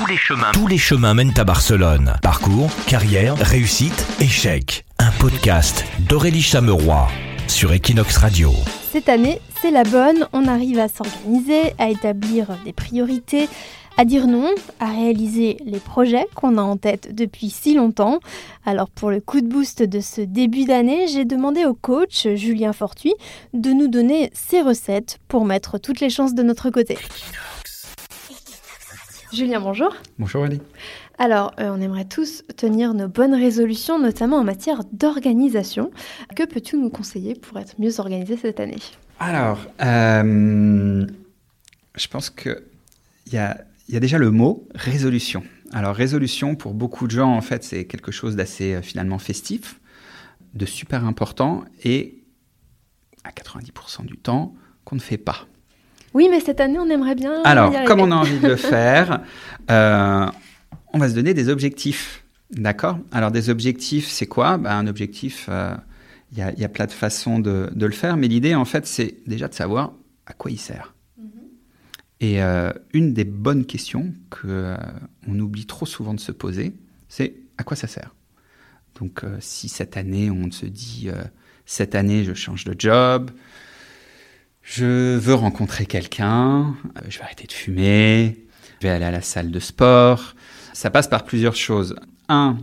Tous les chemins. Tous les chemins mènent à Barcelone. Parcours, carrière, réussite, échec. Un podcast d'Aurélie Chameroy sur Equinox Radio. Cette année, c'est la bonne. On arrive à s'organiser, à établir des priorités, à dire non, à réaliser les projets qu'on a en tête depuis si longtemps. Alors pour le coup de boost de ce début d'année, j'ai demandé au coach Julien Fortuit de nous donner ses recettes pour mettre toutes les chances de notre côté. Julien, bonjour. Bonjour Ali. Alors, euh, on aimerait tous tenir nos bonnes résolutions, notamment en matière d'organisation. Que peux-tu nous conseiller pour être mieux organisé cette année? Alors, euh, je pense qu'il y a, y a déjà le mot résolution. Alors, résolution, pour beaucoup de gens, en fait, c'est quelque chose d'assez euh, finalement festif, de super important et à 90% du temps qu'on ne fait pas. Oui, mais cette année, on aimerait bien. Alors, comme on a envie de le faire, euh, on va se donner des objectifs. D'accord? Alors, des objectifs, c'est quoi? Ben, Un objectif, euh, il y, a, y, a, plein de façons de, de le faire, mais l'idée, en fait, c'est déjà de savoir à quoi il sert. Mm -hmm. Et euh, une des bonnes questions qu'on euh, oublie trop souvent de se poser, c'est à quoi ça sert? Donc, euh, si cette année, on se dit, euh, cette année, je change de job, je veux rencontrer quelqu'un, je vais arrêter de fumer, je vais aller à la salle de sport. Ça passe par plusieurs choses. Un,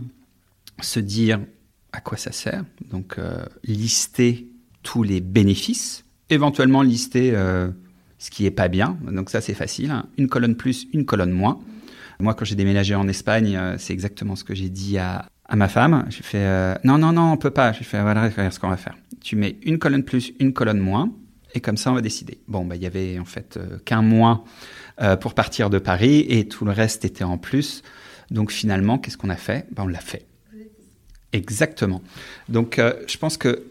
se dire à quoi ça sert, donc euh, lister tous les bénéfices, éventuellement lister euh, ce qui est pas bien, donc ça c'est facile, hein. une colonne plus, une colonne moins. Moi quand j'ai déménagé en Espagne, euh, c'est exactement ce que j'ai dit à, ma femme. J'ai fait non non non on peut pas. J'ai fait voilà ce qu'on va faire. Tu mets une colonne plus, une colonne moins. Et comme ça, on va décider. Bon, bah, il y avait en fait euh, qu'un mois euh, pour partir de Paris et tout le reste était en plus. Donc finalement, qu'est-ce qu'on a fait? Bah, On l'a fait. Exactement. Donc euh, je pense que,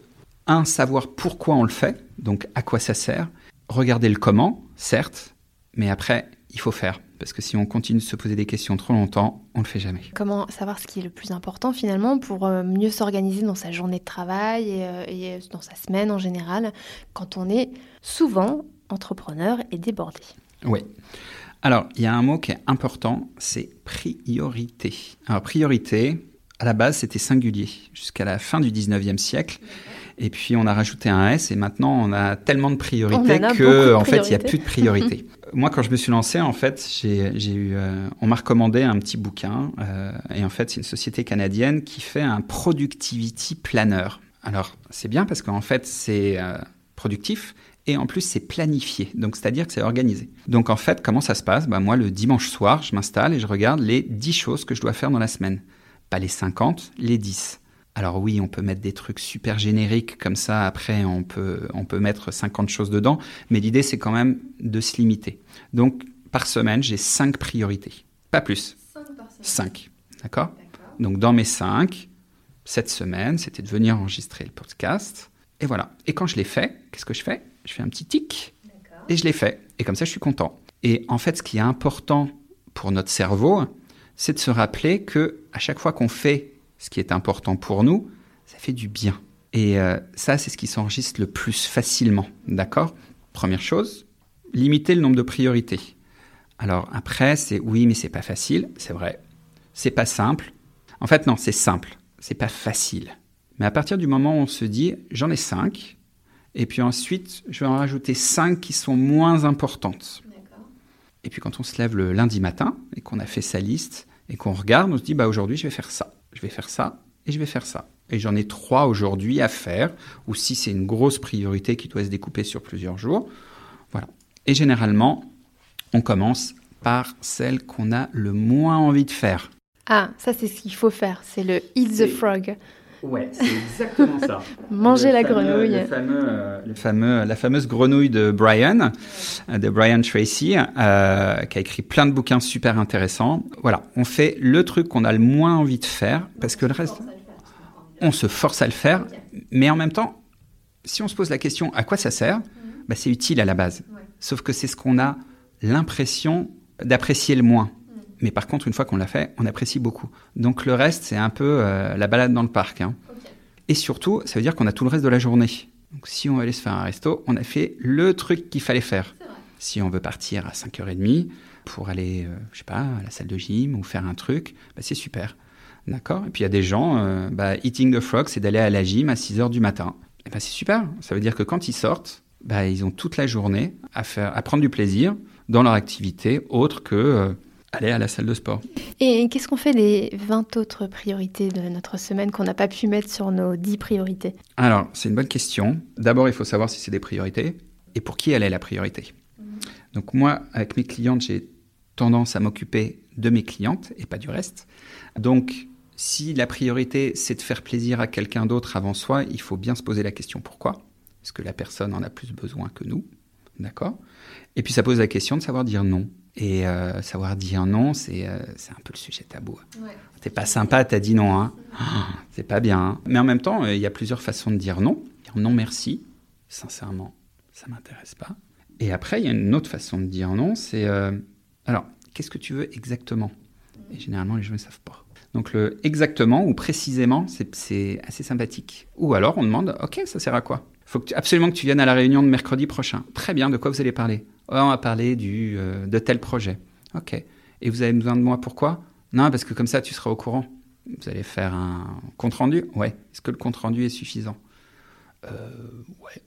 un, savoir pourquoi on le fait, donc à quoi ça sert, regarder le comment, certes, mais après, il faut faire. Parce que si on continue de se poser des questions trop longtemps, on ne le fait jamais. Comment savoir ce qui est le plus important finalement pour euh, mieux s'organiser dans sa journée de travail et, euh, et, dans sa semaine en général quand on est souvent entrepreneur et débordé? Oui. Alors, il y a un mot qui est important, c'est priorité. Alors, priorité, à la base, c'était singulier jusqu'à la fin du 19e siècle. Et puis, on a rajouté un S et maintenant, on a tellement de priorités que, en fait, il n'y a plus de priorité. Moi, quand je me suis lancé, en fait, j'ai eu, euh, on m'a recommandé un petit bouquin. Euh, et en fait, c'est une société canadienne qui fait un productivity planner. Alors, c'est bien parce qu'en fait, c'est euh, productif et en plus, c'est planifié. Donc, c'est-à-dire que c'est organisé. Donc, en fait, comment ça se passe? Bah, Moi, le dimanche soir, je m'installe et je regarde les 10 choses que je dois faire dans la semaine. Pas les 50, les 10. Alors oui, on peut mettre des trucs super génériques comme ça, après on peut, on peut mettre 50 choses dedans, mais l'idée c'est quand même de se limiter. Donc par semaine, j'ai 5 priorités, pas plus. 5 d'accord? Donc dans mes 5, cette semaine, c'était de venir enregistrer le podcast, et voilà. Et quand je l'ai fait, qu'est-ce que je fais? Je fais un petit tic, et je l'ai fait, et comme ça je suis content. Et en fait, ce qui est important pour notre cerveau, c'est de se rappeler que à chaque fois qu'on fait ce qui est important pour nous, ça fait du bien. Et euh, ça, c'est ce qui s'enregistre le plus facilement. D'accord? Première chose, limiter le nombre de priorités. Alors après, c'est oui, mais c'est pas facile, c'est vrai. C'est pas simple. En fait, non, c'est simple. C'est pas facile. Mais à partir du moment où on se dit, j'en ai cinq, et puis ensuite, je vais en rajouter cinq qui sont moins importantes. Et puis quand on se lève le lundi matin et qu'on a fait sa liste et qu'on regarde, on se dit, bah aujourd'hui, je vais faire ça je vais faire ça et je vais faire ça. Et j'en ai trois aujourd'hui à faire, ou si c'est une grosse priorité qui doit se découper sur plusieurs jours. Voilà. Et généralement, on commence par celle qu'on a le moins envie de faire. Ah, ça c'est ce qu'il faut faire, c'est le Eat the Frog. Ouais, c'est exactement ça. Manger la fameux, grenouille. Le fameux, le fameux, la fameuse grenouille de Brian, de Brian Tracy, euh, qui a écrit plein de bouquins super intéressants. Voilà, on fait le truc qu'on a le moins envie de faire, parce que le reste, on se force à le faire, mais en même temps, si on se pose la question à quoi ça sert, bah, c'est utile à la base. Sauf que c'est ce qu'on a l'impression d'apprécier le moins. Mais par contre, une fois qu'on l'a fait, on apprécie beaucoup. Donc le reste, c'est un peu euh, la balade dans le parc. Hein. Okay. Et surtout, ça veut dire qu'on a tout le reste de la journée. Donc si on veut aller se faire un resto, on a fait le truc qu'il fallait faire. Si on veut partir à 5h30, pour aller, euh, je sais pas, à la salle de gym ou faire un truc, bah, c'est super. D'accord? Et puis il y a des gens, euh, bah, eating the frog, c'est d'aller à la gym à 6 heures du matin. Et bah, c'est super. Ça veut dire que quand ils sortent, bah, ils ont toute la journée à, faire, à prendre du plaisir dans leur activité autre que euh, aller à la salle de sport. Et qu'est-ce qu'on fait des 20 autres priorités de notre semaine qu'on n'a pas pu mettre sur nos 10 priorités? Alors, c'est une bonne question. D'abord, il faut savoir si c'est des priorités et pour qui elle est la priorité. Donc moi, avec mes clientes, j'ai tendance à m'occuper de mes clientes et pas du reste. Donc, si la priorité, c'est de faire plaisir à quelqu'un d'autre avant soi, il faut bien se poser la question pourquoi? Est-ce que la personne en a plus besoin que nous D'accord? Et puis ça pose la question de savoir dire non. Et euh, savoir dire non, c'est euh, c'est un peu le sujet tabou. Ouais. T'es pas sympa, t'as dit non. Hein. C'est pas bien. hein. Mais en même temps, euh, il y a plusieurs façons de dire non. Dire non merci, sincèrement, ça m'intéresse pas. Et après, il y a une autre façon de dire non, c'est euh, alors, qu'est-ce que tu veux exactement? Et généralement, les gens ne savent pas. Donc le exactement ou précisément, c'est- c'est assez sympathique. Ou alors on demande, ok, ça sert à quoi? Faut que tu- absolument que tu viennes à la réunion de mercredi prochain. Très bien, de quoi vous allez parler? On va parler du, euh, de tel projet. Ok. Et vous avez besoin de moi pourquoi Non, parce que comme ça, tu seras au courant. Vous allez faire un compte rendu Ouais. Est-ce que le compte rendu est suffisant? Euh, Ouais.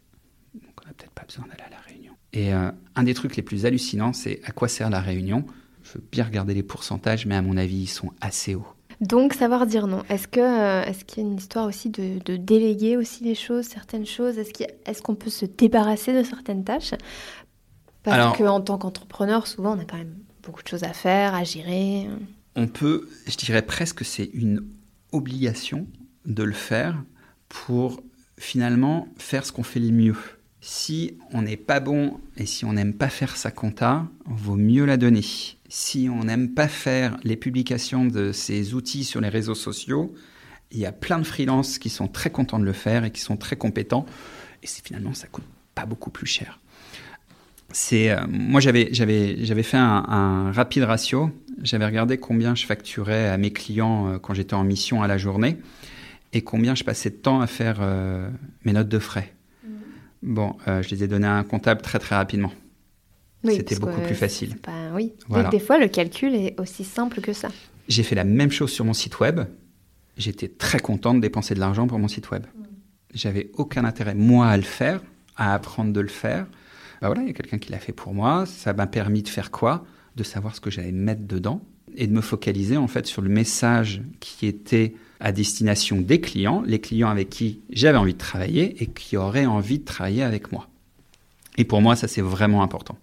Donc on n'a peut-être pas besoin d'aller à la réunion. Et euh, un des trucs les plus hallucinants, c'est à quoi sert la réunion? Je veux bien regarder les pourcentages, mais à mon avis, ils sont assez hauts. Donc, savoir dire non. Est-ce que euh, est-ce qu'il y a une histoire aussi de, déléguer aussi les choses, certaines choses? Est-ce qu'on peut se débarrasser de certaines tâches? Parce qu'en tant qu'entrepreneur, souvent, on a quand même beaucoup de choses à faire, à gérer. on peut, je dirais presque que c'est une obligation de le faire pour finalement faire ce qu'on fait le mieux. Si on n'est pas bon et si on n'aime pas faire sa compta, vaut mieux la donner. Si on n'aime pas faire les publications de ces outils sur les réseaux sociaux, il y a plein de freelances qui sont très contents de le faire et qui sont très compétents. Et finalement, ça coûte pas beaucoup plus cher. C'est, euh, moi, j'avais, j'avais, j'avais fait un, un rapide ratio. J'avais regardé combien je facturais à mes clients euh, quand j'étais en mission à la journée et combien je passais de temps à faire euh, mes notes de frais. Bon, euh, je les ai donnés à un comptable très très rapidement. Oui, C'était beaucoup que plus facile. pas- oui. Voilà. Donc, des fois, le calcul est aussi simple que ça. J'ai fait la même chose sur mon site web. J'étais très content de dépenser de l'argent pour mon site web. J'avais aucun intérêt, moi, à le faire, à apprendre de le faire. Bah voilà, il y a quelqu'un qui l'a fait pour moi. Ça m'a permis de faire quoi? De savoir ce que j'allais mettre dedans et de me focaliser en fait sur le message qui était à destination des clients, les clients avec qui j'avais envie de travailler et qui auraient envie de travailler avec moi. Et pour moi, ça c'est vraiment important.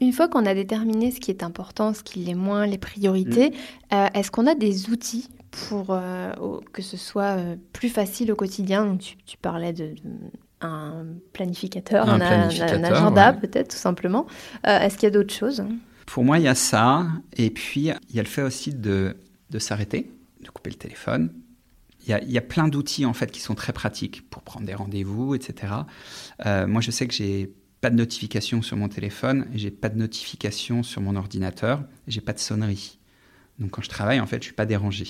Une fois qu'on a déterminé ce qui est important, ce qui l'est moins, les priorités, Mm. euh, est-ce qu'on a des outils pour euh, que ce soit euh, plus facile au quotidien? Donc, tu, tu parlais de, de- un planificateur, Un un, a- planificateur, un agenda ouais. peut-être tout simplement. Euh, est-ce qu'il y a d'autres choses? Pour moi, il y a ça. Et puis, il y a le fait aussi de, de s'arrêter, de couper le téléphone. Il y, a, il y a plein d'outils, en fait, qui sont très pratiques pour prendre des rendez-vous, etc. Euh, moi, je sais que j'ai pas de notification sur mon téléphone, j'ai pas de notification sur mon ordinateur, j'ai pas de sonnerie. Donc, quand je travaille, en fait, je suis pas dérangé.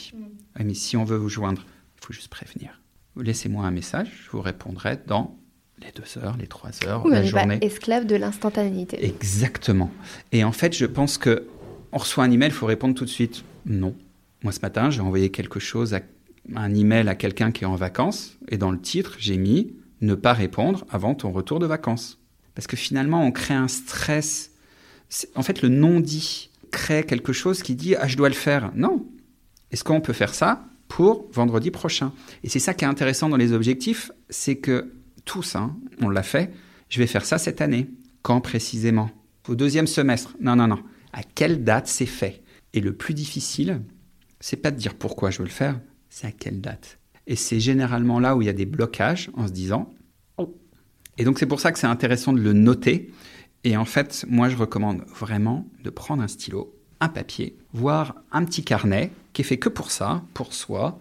Ouais, mais si on veut vous joindre, il faut juste prévenir. Laissez-moi un message, je vous répondrai dans les deux heures, les trois heures, Oui, la on journée. pas esclave de l'instantanéité. Exactement. Et en fait, je pense que on reçoit un email, il faut répondre tout de suite. Non. Moi, ce matin, j'ai envoyé quelque chose, à, un email à quelqu'un qui est en vacances, et dans le titre, j'ai mis ne pas répondre avant ton retour de vacances. Parce que finalement, on crée un stress. En fait, le non-dit crée quelque chose qui dit ah je dois le faire. Non. Est-ce qu'on peut faire ça? Pour vendredi prochain Et c'est ça qui est intéressant dans les objectifs, c'est que tous, hein, on l'a fait. Je vais faire ça cette année. Quand précisément? Au deuxième semestre Non, non, non. À quelle date c'est fait? Et le plus difficile, c'est pas de dire pourquoi je veux le faire, c'est à quelle date. Et c'est généralement là où il y a des blocages en se disant. Et donc c'est pour ça que c'est intéressant de le noter. Et en fait, moi je recommande vraiment de prendre un stylo, un papier, voire un petit carnet qui est fait que pour ça, pour soi,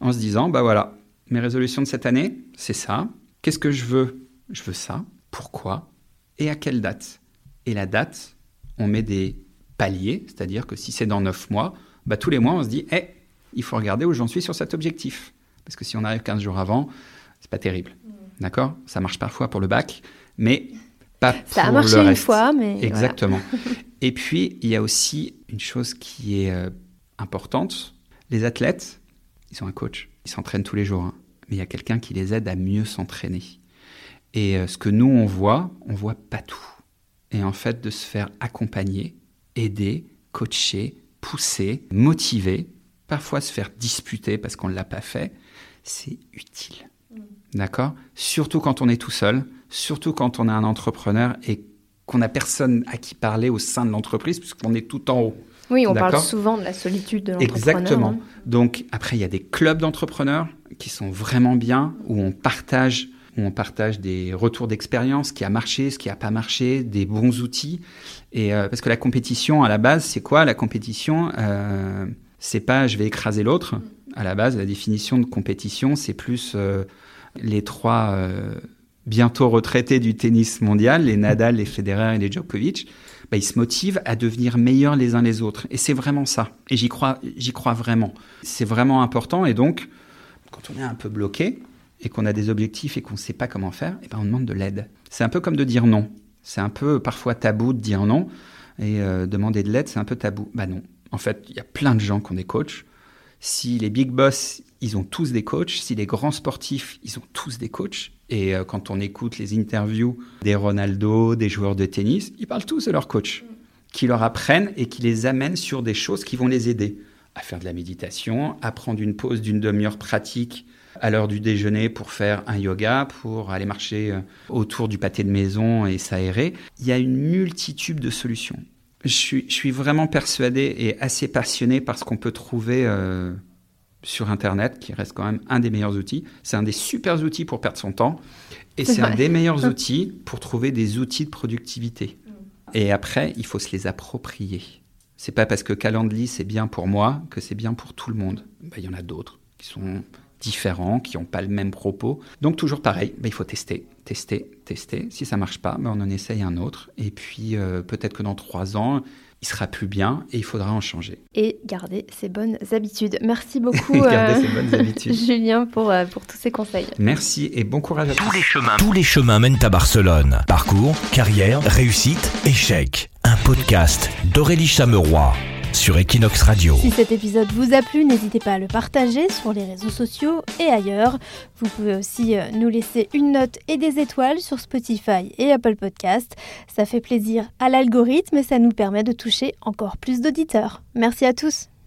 en se disant bah voilà, mes résolutions de cette année, c'est ça. Qu'est-ce que je veux? Je veux ça. Pourquoi? Et à quelle date? Et la date, on met des paliers, c'est-à-dire que si c'est dans 9 mois, bah, tous les mois on se dit Eh, il faut regarder où j'en suis sur cet objectif. Parce que si on arrive 15 jours avant, c'est pas terrible. D'accord? Ça marche parfois pour le bac, mais pas Ça a pour marché le une reste. fois, mais voilà. Et puis, il y a aussi une chose qui est euh, importante. Les athlètes, ils ont un coach, ils s'entraînent tous les jours, hein. mais il y a quelqu'un qui les aide à mieux s'entraîner. Et euh, ce que nous, on voit, on voit pas tout. Et en fait, de se faire accompagner, aider, coacher, pousser, motiver, parfois se faire disputer parce qu'on ne l'a pas fait, c'est utile. Mm. D'accord? Surtout quand on est tout seul, surtout quand on est un entrepreneur et qu'on n'a personne à qui parler au sein de l'entreprise, puisqu'on est tout en haut. Oui, on parle souvent de la solitude de l'entrepreneur. Exactement. Donc après, il y a des clubs d'entrepreneurs qui sont vraiment bien, où on partage, où on partage des retours d'expérience, ce qui a marché, ce qui n'a pas marché, des bons outils. Et euh, parce que la compétition, à la base, c'est quoi? La compétition, euh, c'est pas je vais écraser l'autre. À la base, la définition de compétition, c'est plus euh, les trois euh, bientôt retraités du tennis mondial, les Nadal, les Federer et les Djokovic, bah, ils se motivent à devenir meilleurs les uns les autres. Et c'est vraiment ça. Et j'y crois, j'y crois vraiment. C'est vraiment important. Et donc, quand on est un peu bloqué et qu'on a des objectifs et qu'on ne sait pas comment faire, et eh ben on demande de l'aide. C'est un peu comme de dire non. C'est un peu parfois tabou de dire non. Et euh, demander de l'aide, c'est un peu tabou. Bah non. En fait, il y a plein de gens qui ont des coachs. Si les big boss, ils ont tous des coachs. Si les grands sportifs, ils ont tous des coachs. Et euh, quand on écoute les interviews des Ronaldo, des joueurs de tennis, ils parlent tous de leur coach, qui leur apprennent et qui les amènent sur des choses qui vont les aider à faire de la méditation, à prendre une pause d'une demi-heure pratique à l'heure du déjeuner pour faire un yoga, pour aller marcher euh, autour du pâté de maison et s'aérer. Il y a une multitude de solutions. Je suis, vraiment persuadé et assez passionné par ce qu'on peut trouver euh, sur Internet, qui reste quand même un des meilleurs outils. C'est un des super outils pour perdre son temps. Et c'est un des meilleurs outils pour trouver des outils de productivité. Et après, il faut se les approprier. C'est pas parce que Calendly c'est bien pour moi que c'est bien pour tout le monde. Ben, il y en a d'autres qui sont différents, qui n'ont pas le même propos. Donc toujours pareil, ben, il faut tester, tester, tester. Si ça marche pas, ben, on en essaye un autre. Et puis euh, peut-être que dans trois ans, il sera plus bien et il faudra en changer. Et garder ses bonnes habitudes. Merci beaucoup, garder ses bonnes habitudes. Julien, pour, euh, pour tous ces conseils. Merci et bon courage à tous. Les chemins. Tous les chemins mènent à Barcelone. Parcours, carrière, réussite, échec. Un podcast d'Aurélie Chameroy sur Equinox Radio. Si cet épisode vous a plu, n'hésitez pas à le partager sur les réseaux sociaux et ailleurs. Vous pouvez aussi euh, nous laisser une note et des étoiles sur Spotify et Apple Podcast. Ça fait plaisir à l'algorithme et ça nous permet de toucher encore plus d'auditeurs. Merci à tous.